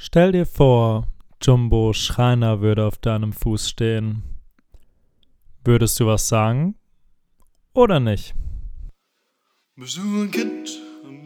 Stell dir vor, Jumbo Schreiner würde auf deinem Fuß stehen. Würdest du was sagen? Oder nicht? Bist du ein Kind,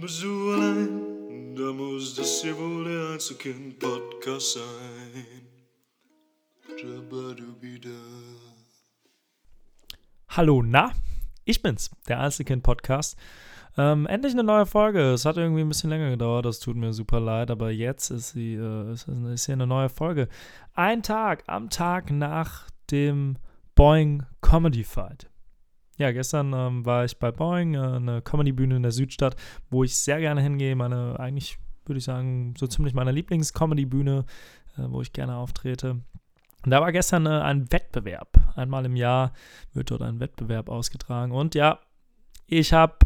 bist du allein, da muss das hier wohl der Einzelkind-Podcast sein. Hallo, na? Ich bin's, der Einzelkind-Podcast. Ähm, endlich eine neue Folge. Es hat irgendwie ein bisschen länger gedauert, das tut mir super leid, aber jetzt ist, sie, äh, ist, ist hier eine neue Folge. Ein Tag am Tag nach dem Boeing Comedy Fight. Ja, gestern ähm, war ich bei Boeing, äh, eine Comedy-Bühne in der Südstadt, wo ich sehr gerne hingehe. Meine, eigentlich würde ich sagen, so ziemlich meine Lieblings-Comedy-Bühne, äh, wo ich gerne auftrete. Und da war gestern äh, ein Wettbewerb. Einmal im Jahr wird dort ein Wettbewerb ausgetragen. Und ja, ich habe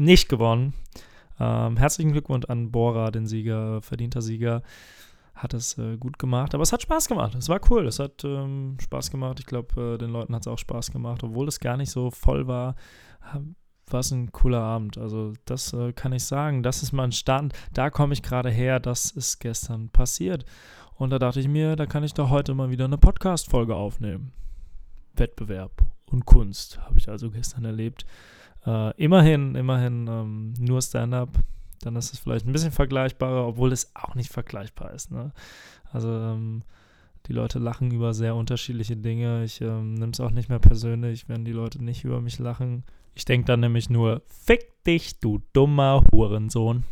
nicht gewonnen. Ähm, herzlichen Glückwunsch an Bora, den Sieger, verdienter Sieger. Hat es äh, gut gemacht, aber es hat Spaß gemacht. Es war cool, es hat ähm, Spaß gemacht. Ich glaube, äh, den Leuten hat es auch Spaß gemacht, obwohl es gar nicht so voll war. War es ein cooler Abend. Also, das äh, kann ich sagen. Das ist mein Stand. Da komme ich gerade her. Das ist gestern passiert. Und da dachte ich mir, da kann ich doch heute mal wieder eine Podcast-Folge aufnehmen. Wettbewerb und Kunst habe ich also gestern erlebt. Äh, immerhin, immerhin ähm, nur Stand-up. Dann ist es vielleicht ein bisschen vergleichbarer, obwohl es auch nicht vergleichbar ist. Ne? Also ähm, die Leute lachen über sehr unterschiedliche Dinge. Ich ähm, nehme es auch nicht mehr persönlich, wenn die Leute nicht über mich lachen. Ich denke dann nämlich nur, fick dich, du dummer Hurensohn.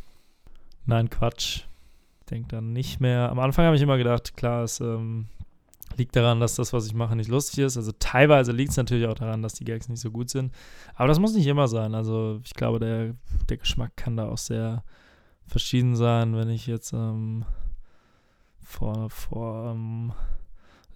Nein, Quatsch. Ich denke dann nicht mehr. Am Anfang habe ich immer gedacht, klar, es ähm, Liegt daran, dass das, was ich mache, nicht lustig ist. Also teilweise liegt es natürlich auch daran, dass die Gags nicht so gut sind. Aber das muss nicht immer sein. Also ich glaube, der, der Geschmack kann da auch sehr verschieden sein, wenn ich jetzt ähm, vor, vor ähm,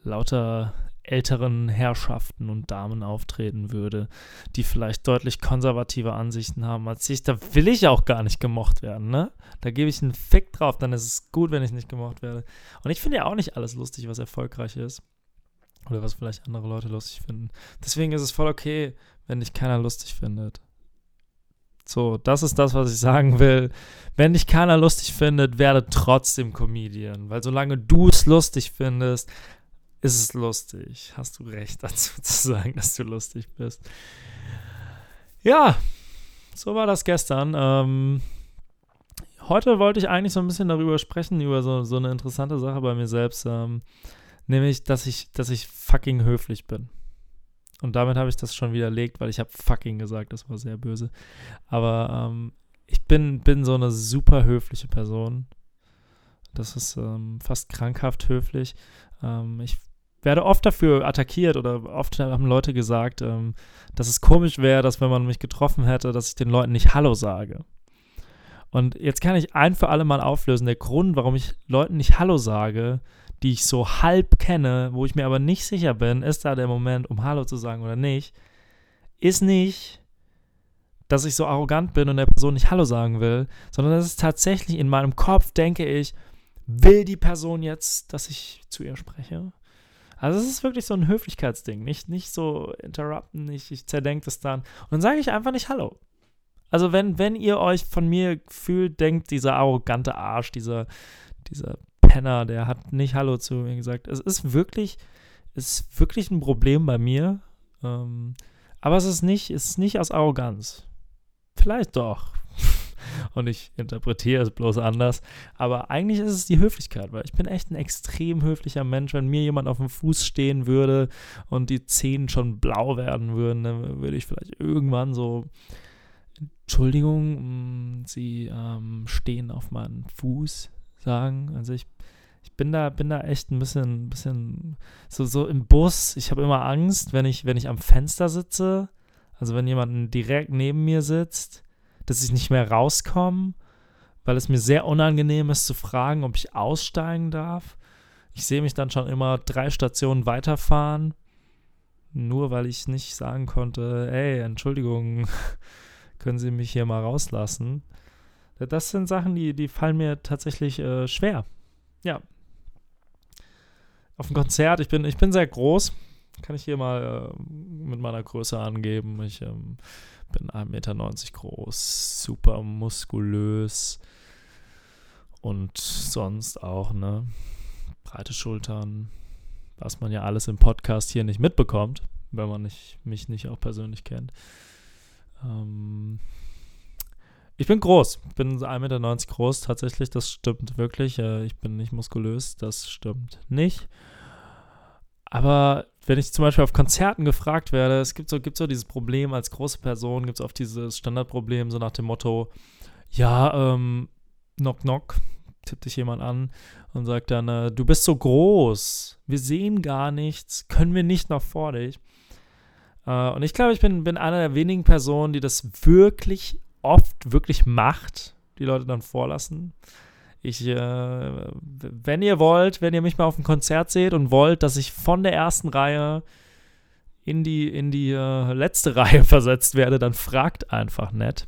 lauter älteren Herrschaften und Damen auftreten würde, die vielleicht deutlich konservative Ansichten haben als ich, da will ich auch gar nicht gemocht werden, ne? Da gebe ich einen Fick drauf, dann ist es gut, wenn ich nicht gemocht werde. Und ich finde ja auch nicht alles lustig, was erfolgreich ist. Oder was vielleicht andere Leute lustig finden. Deswegen ist es voll okay, wenn dich keiner lustig findet. So, das ist das, was ich sagen will. Wenn dich keiner lustig findet, werde trotzdem Comedian. Weil solange du es lustig findest, ist es lustig. Hast du recht dazu zu sagen, dass du lustig bist. Ja, so war das gestern. Ähm, heute wollte ich eigentlich so ein bisschen darüber sprechen, über so, so eine interessante Sache bei mir selbst. Ähm, nämlich, dass ich, dass ich fucking höflich bin. Und damit habe ich das schon widerlegt, weil ich habe fucking gesagt, das war sehr böse. Aber ähm, ich bin, bin so eine super höfliche Person. Das ist ähm, fast krankhaft höflich. Ähm, ich werde oft dafür attackiert oder oft haben Leute gesagt, ähm, dass es komisch wäre, dass wenn man mich getroffen hätte, dass ich den Leuten nicht Hallo sage. Und jetzt kann ich ein für alle Mal auflösen, der Grund, warum ich Leuten nicht Hallo sage, die ich so halb kenne, wo ich mir aber nicht sicher bin, ist da der Moment, um Hallo zu sagen oder nicht, ist nicht, dass ich so arrogant bin und der Person nicht Hallo sagen will, sondern das ist tatsächlich in meinem Kopf, denke ich, will die Person jetzt, dass ich zu ihr spreche? Also es ist wirklich so ein Höflichkeitsding. Nicht, nicht so interrupten, nicht, ich zerdenke das dann. Und dann sage ich einfach nicht Hallo. Also wenn, wenn ihr euch von mir fühlt, denkt dieser arrogante Arsch, dieser, dieser Penner, der hat nicht Hallo zu mir gesagt. Es ist wirklich, es ist wirklich ein Problem bei mir. Ähm, aber es ist nicht, es ist nicht aus Arroganz. Vielleicht doch und ich interpretiere es bloß anders. Aber eigentlich ist es die Höflichkeit, weil ich bin echt ein extrem höflicher Mensch. Wenn mir jemand auf dem Fuß stehen würde und die Zehen schon blau werden würden, dann würde ich vielleicht irgendwann so, Entschuldigung, mm, Sie ähm, stehen auf meinem Fuß sagen. Also ich ich bin da, bin da echt ein bisschen, bisschen so, so im Bus. Ich habe immer Angst, wenn ich, wenn ich am Fenster sitze. Also wenn jemand direkt neben mir sitzt, dass ich nicht mehr rauskomme, weil es mir sehr unangenehm ist zu fragen, ob ich aussteigen darf. Ich sehe mich dann schon immer drei Stationen weiterfahren, nur weil ich nicht sagen konnte, ey, Entschuldigung, können Sie mich hier mal rauslassen. Das sind Sachen, die, die fallen mir tatsächlich äh, schwer. Ja. Auf dem Konzert, ich bin, ich bin sehr groß, kann ich hier mal äh, mit meiner Größe angeben. Ich ähm, bin 1,90 Meter groß, super muskulös Und sonst auch, ne? Breite Schultern, was man ja alles im Podcast hier nicht mitbekommt, wenn man nicht, mich nicht auch persönlich kennt. Ähm, ich bin groß, bin 1,90 Meter groß, tatsächlich, das stimmt wirklich. Äh, ich bin nicht muskulös, das stimmt nicht. Aber wenn ich zum Beispiel auf Konzerten gefragt werde, es gibt so, gibt so dieses Problem als große Person, gibt es oft dieses Standardproblem, so nach dem Motto, ja, ähm, knock knock, tippt dich jemand an und sagt dann, äh, du bist so groß, wir sehen gar nichts, können wir nicht noch vor dich. Äh, und ich glaube, ich bin, bin einer der wenigen Personen, die das wirklich oft wirklich macht, die Leute dann vorlassen. Ich, äh, wenn ihr wollt, wenn ihr mich mal auf dem Konzert seht und wollt, dass ich von der ersten Reihe in die, in die äh, letzte Reihe versetzt werde, dann fragt einfach nett.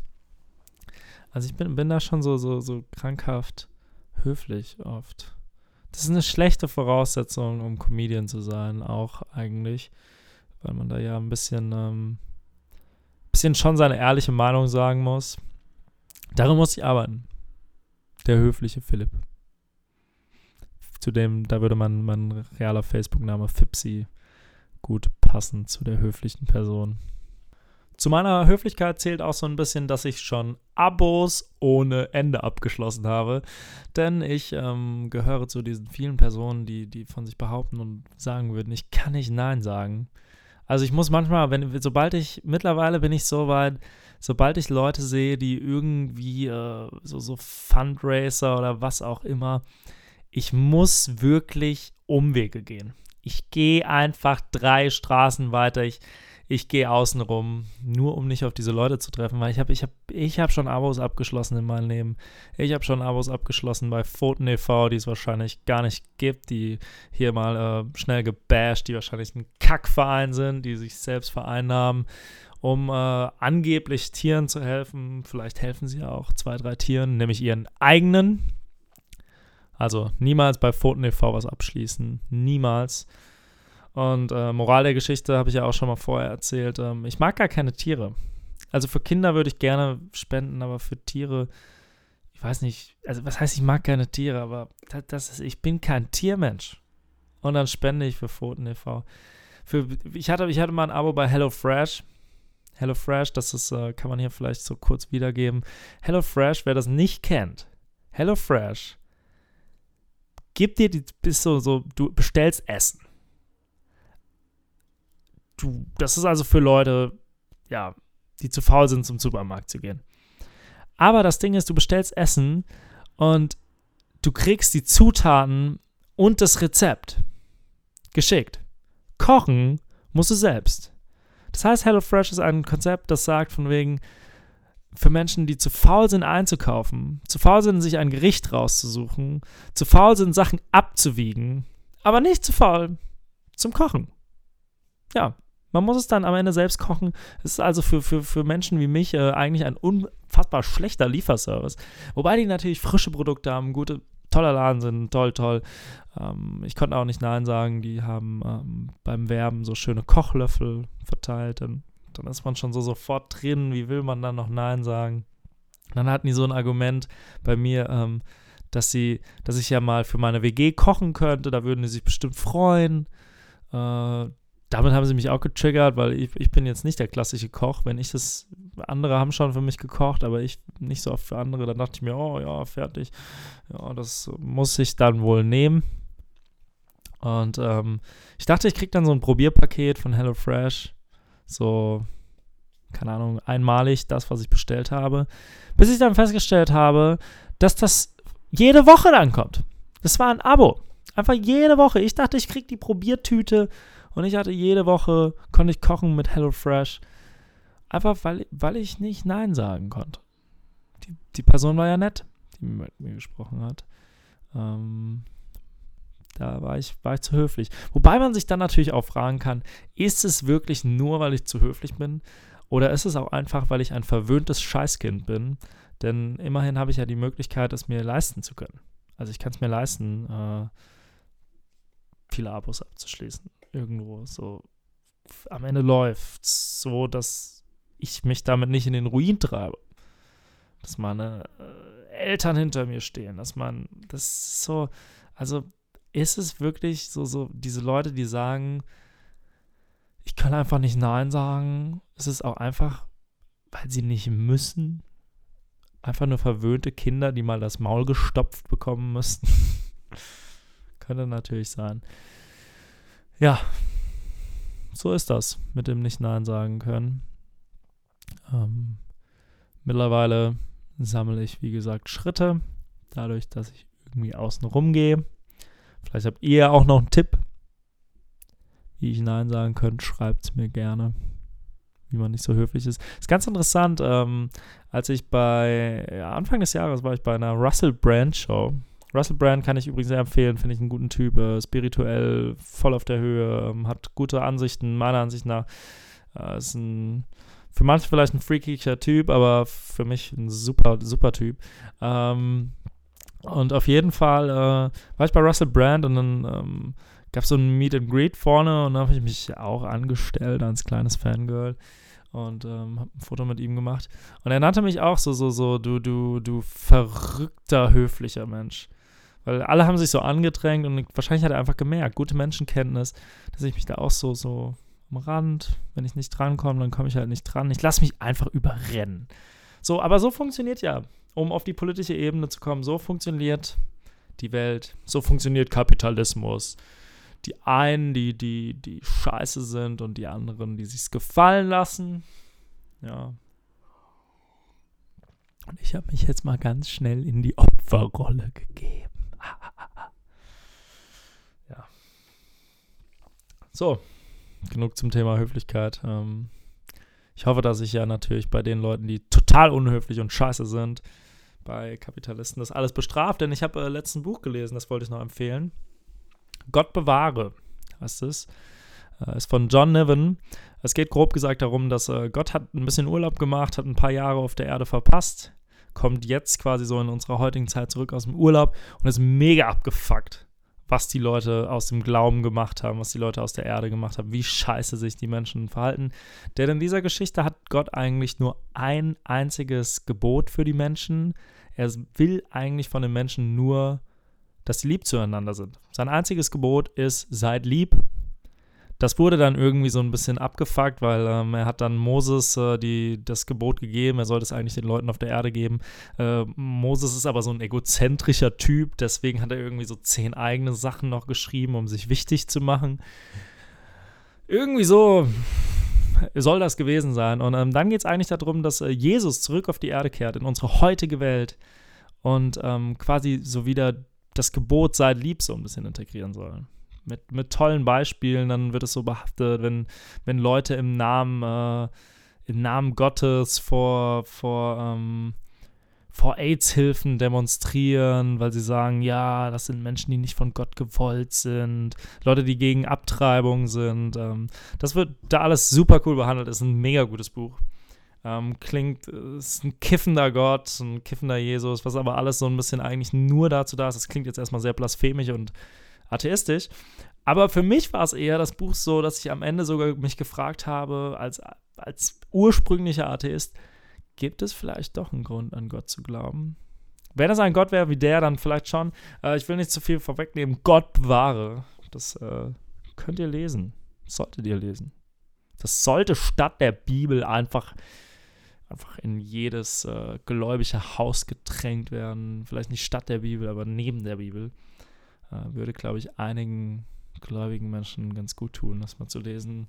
Also ich bin, bin da schon so, so, so krankhaft höflich oft. Das ist eine schlechte Voraussetzung, um Comedian zu sein, auch eigentlich. Weil man da ja ein bisschen, ähm, bisschen schon seine ehrliche Meinung sagen muss. Darum muss ich arbeiten der höfliche Philipp. Zu dem, da würde man mein realer Facebook-Name Fipsi gut passen zu der höflichen Person. Zu meiner Höflichkeit zählt auch so ein bisschen, dass ich schon Abos ohne Ende abgeschlossen habe. Denn ich ähm, gehöre zu diesen vielen Personen, die, die von sich behaupten und sagen würden, ich kann nicht Nein sagen. Also ich muss manchmal, wenn, sobald ich, mittlerweile bin ich so weit, sobald ich Leute sehe, die irgendwie äh, so, so Fundraiser oder was auch immer, ich muss wirklich Umwege gehen. Ich gehe einfach drei Straßen weiter. Ich, ich gehe außen rum, nur um nicht auf diese Leute zu treffen, weil ich habe ich hab, ich hab schon Abos abgeschlossen in meinem Leben. Ich habe schon Abos abgeschlossen bei Pfoten e.V., die es wahrscheinlich gar nicht gibt, die hier mal äh, schnell gebasht, die wahrscheinlich ein Kackverein sind, die sich selbst vereinnahmen um äh, angeblich Tieren zu helfen. Vielleicht helfen sie auch zwei, drei Tieren, nämlich ihren eigenen. Also niemals bei Pfoten e.V. was abschließen. Niemals. Und äh, Moral der Geschichte habe ich ja auch schon mal vorher erzählt. Ähm, ich mag gar keine Tiere. Also für Kinder würde ich gerne spenden, aber für Tiere, ich weiß nicht, also was heißt, ich mag keine Tiere, aber das, das ist, ich bin kein Tiermensch. Und dann spende ich für Pfoten e.V. Für, ich, hatte, ich hatte mal ein Abo bei HelloFresh HelloFresh, das ist, äh, kann man hier vielleicht so kurz wiedergeben. HelloFresh, wer das nicht kennt, HelloFresh gibt dir die, bist so, so, du bestellst Essen. Du, das ist also für Leute, ja, die zu faul sind, zum Supermarkt zu gehen. Aber das Ding ist, du bestellst Essen und du kriegst die Zutaten und das Rezept geschickt. Kochen musst du selbst. Das heißt, HelloFresh ist ein Konzept, das sagt von wegen, für Menschen, die zu faul sind einzukaufen, zu faul sind, sich ein Gericht rauszusuchen, zu faul sind, Sachen abzuwiegen, aber nicht zu faul zum Kochen. Ja, man muss es dann am Ende selbst kochen. Es ist also für, für, für Menschen wie mich äh, eigentlich ein unfassbar schlechter Lieferservice. Wobei die natürlich frische Produkte haben, gute toller Laden sind, toll, toll. Ähm, ich konnte auch nicht Nein sagen. Die haben ähm, beim Werben so schöne Kochlöffel verteilt. Dann, dann ist man schon so sofort drin. Wie will man dann noch Nein sagen? Dann hatten die so ein Argument bei mir, ähm, dass sie, dass ich ja mal für meine WG kochen könnte. Da würden die sich bestimmt freuen. Äh, damit haben sie mich auch getriggert, weil ich, ich bin jetzt nicht der klassische Koch. Wenn ich das, andere haben schon für mich gekocht, aber ich nicht so oft für andere, dann dachte ich mir, oh ja, fertig. Ja, das muss ich dann wohl nehmen. Und ähm, ich dachte, ich kriege dann so ein Probierpaket von HelloFresh. So, keine Ahnung, einmalig das, was ich bestellt habe. Bis ich dann festgestellt habe, dass das jede Woche dann kommt. Das war ein Abo. Einfach jede Woche. Ich dachte, ich kriege die Probiertüte und ich hatte jede Woche, konnte ich kochen mit HelloFresh. Einfach weil, weil ich nicht Nein sagen konnte. Die, die Person war ja nett, die mit mir gesprochen hat. Ähm, da war ich, war ich zu höflich. Wobei man sich dann natürlich auch fragen kann, ist es wirklich nur, weil ich zu höflich bin? Oder ist es auch einfach, weil ich ein verwöhntes Scheißkind bin? Denn immerhin habe ich ja die Möglichkeit, es mir leisten zu können. Also ich kann es mir leisten, äh, viele Abos abzuschließen irgendwo so am Ende läuft, so dass ich mich damit nicht in den Ruin treibe. Dass meine äh, Eltern hinter mir stehen, dass man, das so, also ist es wirklich so, so diese Leute, die sagen, ich kann einfach nicht Nein sagen. Es ist auch einfach, weil sie nicht müssen. Einfach nur verwöhnte Kinder, die mal das Maul gestopft bekommen müssten. Könnte natürlich sein. Ja, so ist das mit dem nicht Nein sagen können. Ähm, mittlerweile sammle ich, wie gesagt, Schritte, dadurch, dass ich irgendwie außen rum gehe. Vielleicht habt ihr auch noch einen Tipp, wie ich Nein sagen könnte. Schreibt es mir gerne, wie man nicht so höflich ist. Ist ganz interessant, ähm, als ich bei ja, Anfang des Jahres war ich bei einer Russell Brand Show. Russell Brand kann ich übrigens sehr empfehlen, finde ich einen guten Typ, äh, spirituell, voll auf der Höhe, ähm, hat gute Ansichten, meiner Ansicht nach. Äh, ist ein für manche vielleicht ein freakiger Typ, aber für mich ein super, super Typ. Ähm, und auf jeden Fall äh, war ich bei Russell Brand und dann ähm, gab es so ein Meet and Greet vorne und dann habe ich mich auch angestellt als kleines Fangirl und ähm, habe ein Foto mit ihm gemacht. Und er nannte mich auch so, so, so, du, du, du verrückter, höflicher Mensch. Weil alle haben sich so angedrängt und wahrscheinlich hat er einfach gemerkt, gute Menschenkenntnis, dass ich mich da auch so, so am Rand, wenn ich nicht drankomme, dann komme ich halt nicht dran. Ich lasse mich einfach überrennen. So, aber so funktioniert ja, um auf die politische Ebene zu kommen, so funktioniert die Welt, so funktioniert Kapitalismus. Die einen, die, die, die scheiße sind und die anderen, die sich's gefallen lassen. Ja. Und ich habe mich jetzt mal ganz schnell in die Opferrolle gegeben. So, genug zum Thema Höflichkeit. Ähm, ich hoffe, dass ich ja natürlich bei den Leuten, die total unhöflich und scheiße sind, bei Kapitalisten das alles bestraft, denn ich habe äh, letzten Buch gelesen, das wollte ich noch empfehlen. Gott bewahre heißt es. Äh, ist von John Niven. Es geht grob gesagt darum, dass äh, Gott hat ein bisschen Urlaub gemacht, hat ein paar Jahre auf der Erde verpasst, kommt jetzt quasi so in unserer heutigen Zeit zurück aus dem Urlaub und ist mega abgefuckt was die Leute aus dem Glauben gemacht haben, was die Leute aus der Erde gemacht haben, wie scheiße sich die Menschen verhalten. Denn in dieser Geschichte hat Gott eigentlich nur ein einziges Gebot für die Menschen. Er will eigentlich von den Menschen nur, dass sie lieb zueinander sind. Sein einziges Gebot ist, seid lieb das wurde dann irgendwie so ein bisschen abgefuckt, weil ähm, er hat dann Moses äh, die, das Gebot gegeben, er sollte es eigentlich den Leuten auf der Erde geben. Äh, Moses ist aber so ein egozentrischer Typ, deswegen hat er irgendwie so zehn eigene Sachen noch geschrieben, um sich wichtig zu machen. Irgendwie so soll das gewesen sein. Und ähm, dann geht es eigentlich darum, dass äh, Jesus zurück auf die Erde kehrt, in unsere heutige Welt und ähm, quasi so wieder das Gebot seid lieb so ein bisschen integrieren soll mit, mit tollen Beispielen, dann wird es so behaftet, wenn, wenn Leute im Namen, äh, im Namen Gottes vor, vor, ähm, vor AIDS-Hilfen demonstrieren, weil sie sagen, ja, das sind Menschen, die nicht von Gott gewollt sind, Leute, die gegen Abtreibung sind. Ähm, das wird da alles super cool behandelt, ist ein mega gutes Buch. Ähm, klingt, ist ein kiffender Gott, ein kiffender Jesus, was aber alles so ein bisschen eigentlich nur dazu da ist. Das klingt jetzt erstmal sehr blasphemisch und atheistisch. Aber für mich war es eher das Buch so, dass ich am Ende sogar mich gefragt habe, als, als ursprünglicher Atheist, gibt es vielleicht doch einen Grund, an Gott zu glauben? Wenn es ein Gott wäre wie der, dann vielleicht schon. Äh, ich will nicht zu viel vorwegnehmen. Gott bewahre. Das äh, könnt ihr lesen. Solltet ihr lesen. Das sollte statt der Bibel einfach, einfach in jedes äh, gläubige Haus gedrängt werden. Vielleicht nicht statt der Bibel, aber neben der Bibel. Äh, würde, glaube ich, einigen gläubigen Menschen ganz gut tun, das mal zu lesen.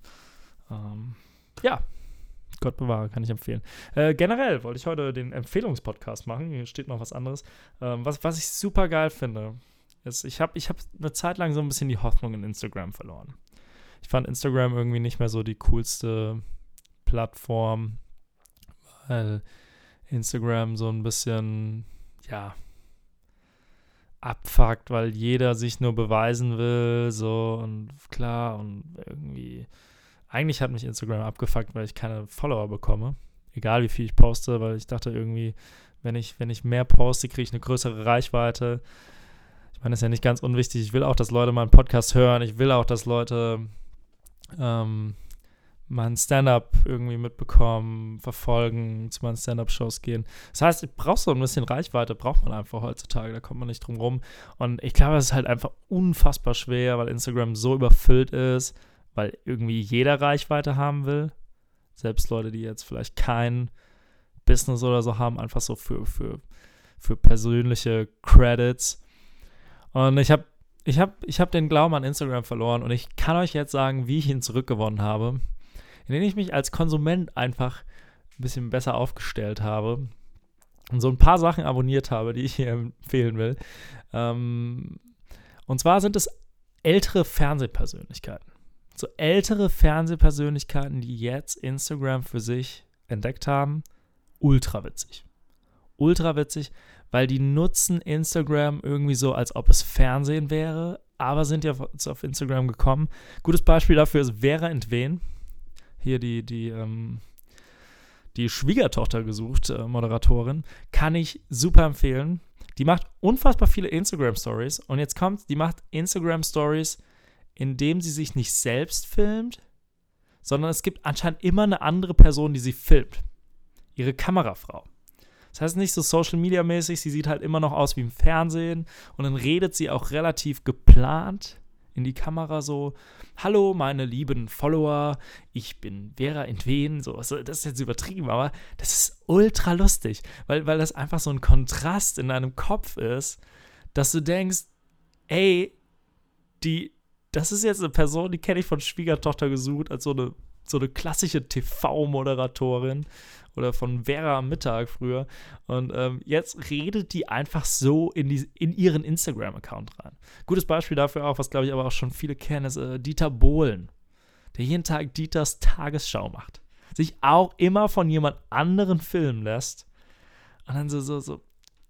Ähm, ja, Gott bewahre, kann ich empfehlen. Äh, generell wollte ich heute den Empfehlungspodcast machen. Hier steht noch was anderes. Ähm, was, was ich super geil finde, ist, ich habe ich hab eine Zeit lang so ein bisschen die Hoffnung in Instagram verloren. Ich fand Instagram irgendwie nicht mehr so die coolste Plattform, weil Instagram so ein bisschen, ja, abfuckt, weil jeder sich nur beweisen will, so und klar und irgendwie. Eigentlich hat mich Instagram abgefuckt, weil ich keine Follower bekomme. Egal wie viel ich poste, weil ich dachte irgendwie, wenn ich, wenn ich mehr poste, kriege ich eine größere Reichweite. Ich meine, das ist ja nicht ganz unwichtig. Ich will auch, dass Leute meinen Podcast hören. Ich will auch, dass Leute ähm, mein Stand-up irgendwie mitbekommen, verfolgen, zu meinen Stand-up-Shows gehen. Das heißt, ich brauche so ein bisschen Reichweite, braucht man einfach heutzutage, da kommt man nicht drum rum. Und ich glaube, es ist halt einfach unfassbar schwer, weil Instagram so überfüllt ist, weil irgendwie jeder Reichweite haben will. Selbst Leute, die jetzt vielleicht kein Business oder so haben, einfach so für, für, für persönliche Credits. Und ich habe ich hab, ich hab den Glauben an Instagram verloren und ich kann euch jetzt sagen, wie ich ihn zurückgewonnen habe indem ich mich als Konsument einfach ein bisschen besser aufgestellt habe und so ein paar Sachen abonniert habe, die ich hier empfehlen will. Ähm, und zwar sind es ältere Fernsehpersönlichkeiten. So ältere Fernsehpersönlichkeiten, die jetzt Instagram für sich entdeckt haben. Ultra witzig. Ultra witzig, weil die nutzen Instagram irgendwie so, als ob es Fernsehen wäre, aber sind ja auf Instagram gekommen. Gutes Beispiel dafür ist Vera Entwen hier die, die, ähm, die Schwiegertochter gesucht, äh, Moderatorin, kann ich super empfehlen. Die macht unfassbar viele Instagram-Stories und jetzt kommt, die macht Instagram-Stories, indem sie sich nicht selbst filmt, sondern es gibt anscheinend immer eine andere Person, die sie filmt. Ihre Kamerafrau. Das heißt nicht so Social Media mäßig, sie sieht halt immer noch aus wie im Fernsehen und dann redet sie auch relativ geplant in die Kamera so, hallo meine lieben Follower, ich bin Vera Entwen, so, so, das ist jetzt übertrieben, aber das ist ultra lustig, weil, weil das einfach so ein Kontrast in deinem Kopf ist, dass du denkst, ey, die, das ist jetzt eine Person, die kenne ich von Schwiegertochter gesucht, als so eine, so eine klassische TV-Moderatorin oder von Vera am Mittag früher. Und ähm, jetzt redet die einfach so in, die, in ihren Instagram-Account rein. Gutes Beispiel dafür auch, was glaube ich aber auch schon viele kennen, ist äh, Dieter Bohlen, der jeden Tag Dieters Tagesschau macht. Sich auch immer von jemand anderen filmen lässt. Und dann so, so, so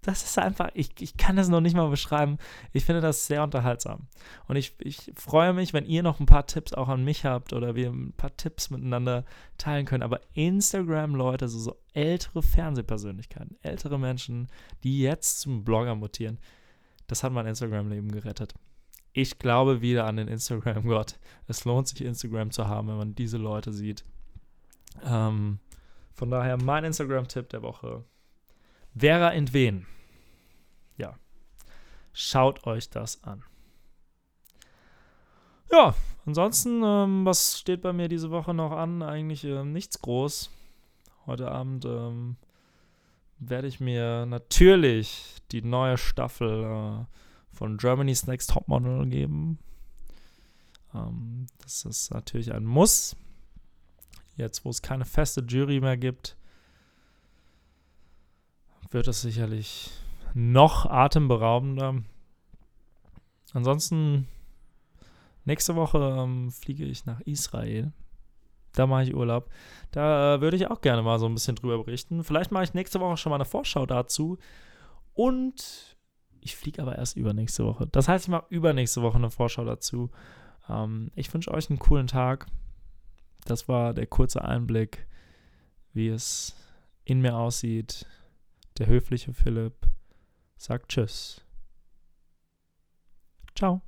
das ist einfach, ich, ich kann das noch nicht mal beschreiben. Ich finde das sehr unterhaltsam. Und ich, ich freue mich, wenn ihr noch ein paar Tipps auch an mich habt oder wir ein paar Tipps miteinander teilen können. Aber Instagram-Leute, so, so ältere Fernsehpersönlichkeiten, ältere Menschen, die jetzt zum Blogger mutieren, das hat mein Instagram-Leben gerettet. Ich glaube wieder an den Instagram-Gott. Es lohnt sich, Instagram zu haben, wenn man diese Leute sieht. Ähm, von daher mein Instagram-Tipp der Woche. Vera Entwen. Ja, schaut euch das an. Ja, ansonsten, ähm, was steht bei mir diese Woche noch an? Eigentlich ähm, nichts groß. Heute Abend ähm, werde ich mir natürlich die neue Staffel äh, von Germany's Next Topmodel geben. Ähm, das ist natürlich ein Muss. Jetzt, wo es keine feste Jury mehr gibt, wird es sicherlich noch atemberaubender. Ansonsten, nächste Woche ähm, fliege ich nach Israel. Da mache ich Urlaub. Da äh, würde ich auch gerne mal so ein bisschen drüber berichten. Vielleicht mache ich nächste Woche schon mal eine Vorschau dazu. Und ich fliege aber erst übernächste Woche. Das heißt, ich mache übernächste Woche eine Vorschau dazu. Ähm, ich wünsche euch einen coolen Tag. Das war der kurze Einblick, wie es in mir aussieht, der höfliche Philipp sagt Tschüss. Ciao.